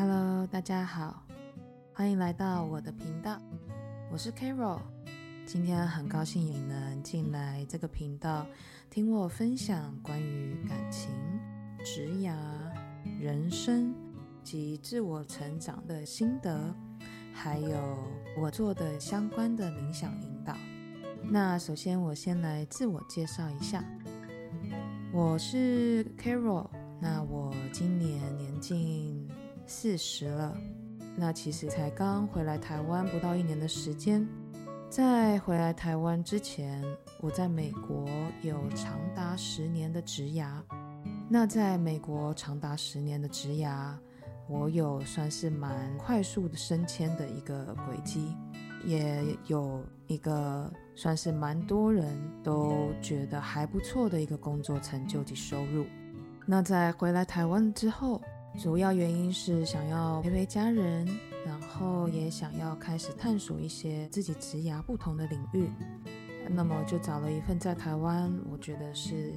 Hello，大家好，欢迎来到我的频道，我是 Carol。今天很高兴你能进来这个频道，听我分享关于感情、职涯、人生及自我成长的心得，还有我做的相关的冥想引导。那首先，我先来自我介绍一下，我是 Carol。那我今年年近四十了，那其实才刚回来台湾不到一年的时间。在回来台湾之前，我在美国有长达十年的职涯。那在美国长达十年的职涯，我有算是蛮快速的升迁的一个轨迹，也有一个。算是蛮多人都觉得还不错的一个工作成就及收入。那在回来台湾之后，主要原因是想要陪陪家人，然后也想要开始探索一些自己职涯不同的领域。那么就找了一份在台湾我觉得是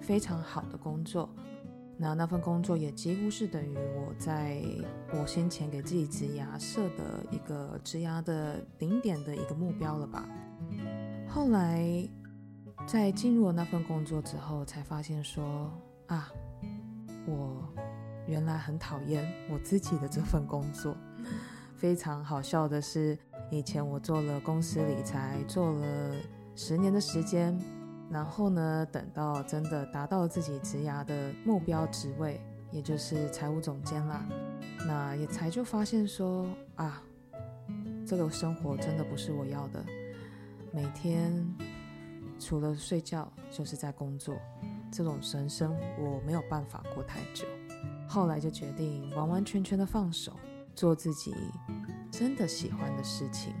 非常好的工作。那那份工作也几乎是等于我在我先前给自己职涯设的一个职涯的顶点的一个目标了吧。后来，在进入了那份工作之后，才发现说啊，我原来很讨厌我自己的这份工作。非常好笑的是，以前我做了公司理财，做了十年的时间，然后呢，等到真的达到自己职涯的目标职位，也就是财务总监啦，那也才就发现说啊，这个生活真的不是我要的。每天除了睡觉就是在工作，这种人生我没有办法过太久。后来就决定完完全全的放手，做自己真的喜欢的事情。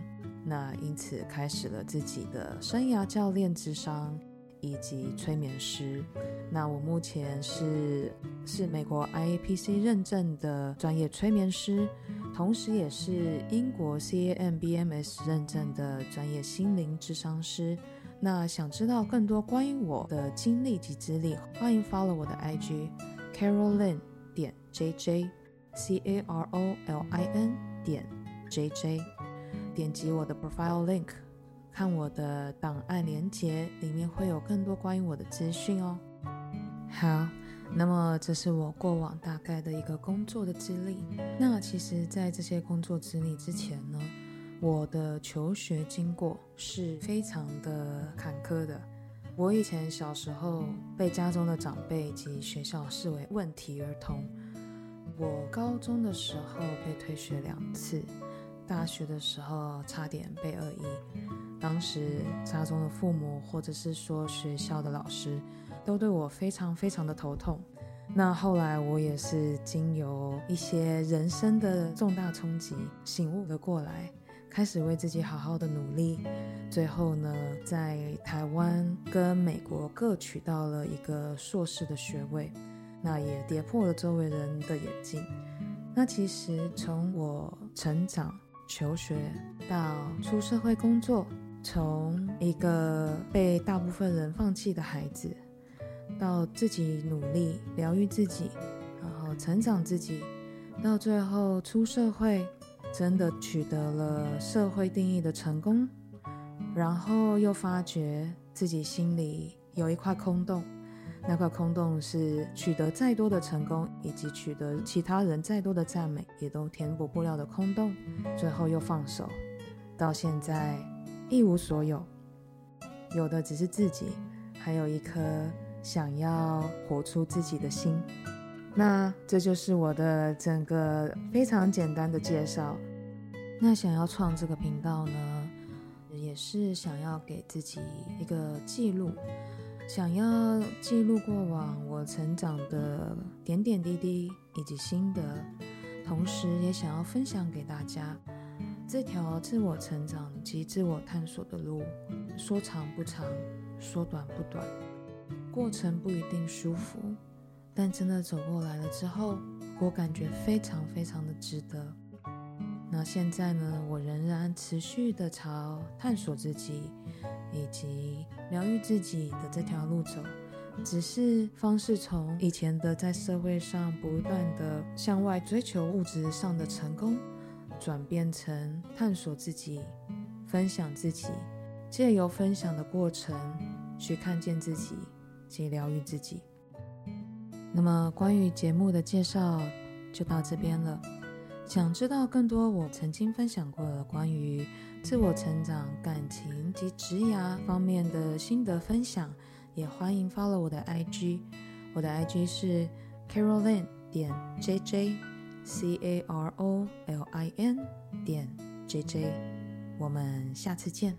那因此开始了自己的生涯教练之商以及催眠师。那我目前是是美国 IAPC 认证的专业催眠师。同时，也是英国 CAMBMS 认证的专业心灵智商师。那想知道更多关于我的经历及资历，欢迎 follow 我的 IG Carolyn 点 JJ，C A R O L I N 点 JJ，点击我的 profile link，看我的档案连接，里面会有更多关于我的资讯哦。好。那么，这是我过往大概的一个工作的资历。那其实，在这些工作资历之前呢，我的求学经过是非常的坎坷的。我以前小时候被家中的长辈及学校视为问题儿童。我高中的时候被退学两次，大学的时候差点被恶意。当时家中的父母，或者是说学校的老师。都对我非常非常的头痛。那后来我也是经由一些人生的重大冲击，醒悟了过来，开始为自己好好的努力。最后呢，在台湾跟美国各取到了一个硕士的学位，那也跌破了周围人的眼镜。那其实从我成长、求学到出社会工作，从一个被大部分人放弃的孩子。到自己努力疗愈自己，然后成长自己，到最后出社会，真的取得了社会定义的成功，然后又发觉自己心里有一块空洞，那块空洞是取得再多的成功，以及取得其他人再多的赞美，也都填补不了的空洞，最后又放手，到现在一无所有，有的只是自己，还有一颗。想要活出自己的心，那这就是我的整个非常简单的介绍。那想要创这个频道呢，也是想要给自己一个记录，想要记录过往我成长的点点滴滴以及心得，同时也想要分享给大家这条自我成长及自我探索的路，说长不长，说短不短。过程不一定舒服，但真的走过来了之后，我感觉非常非常的值得。那现在呢，我仍然持续的朝探索自己以及疗愈自己的这条路走，只是方式从以前的在社会上不断的向外追求物质上的成功，转变成探索自己、分享自己，借由分享的过程去看见自己及疗愈自己。那么关于节目的介绍就到这边了。想知道更多我曾经分享过的关于自我成长、感情及职涯方面的心得分享，也欢迎 follow 我的 IG，我的 IG 是 Caroline 点 JJ，C A R O L I N 点 JJ，我们下次见。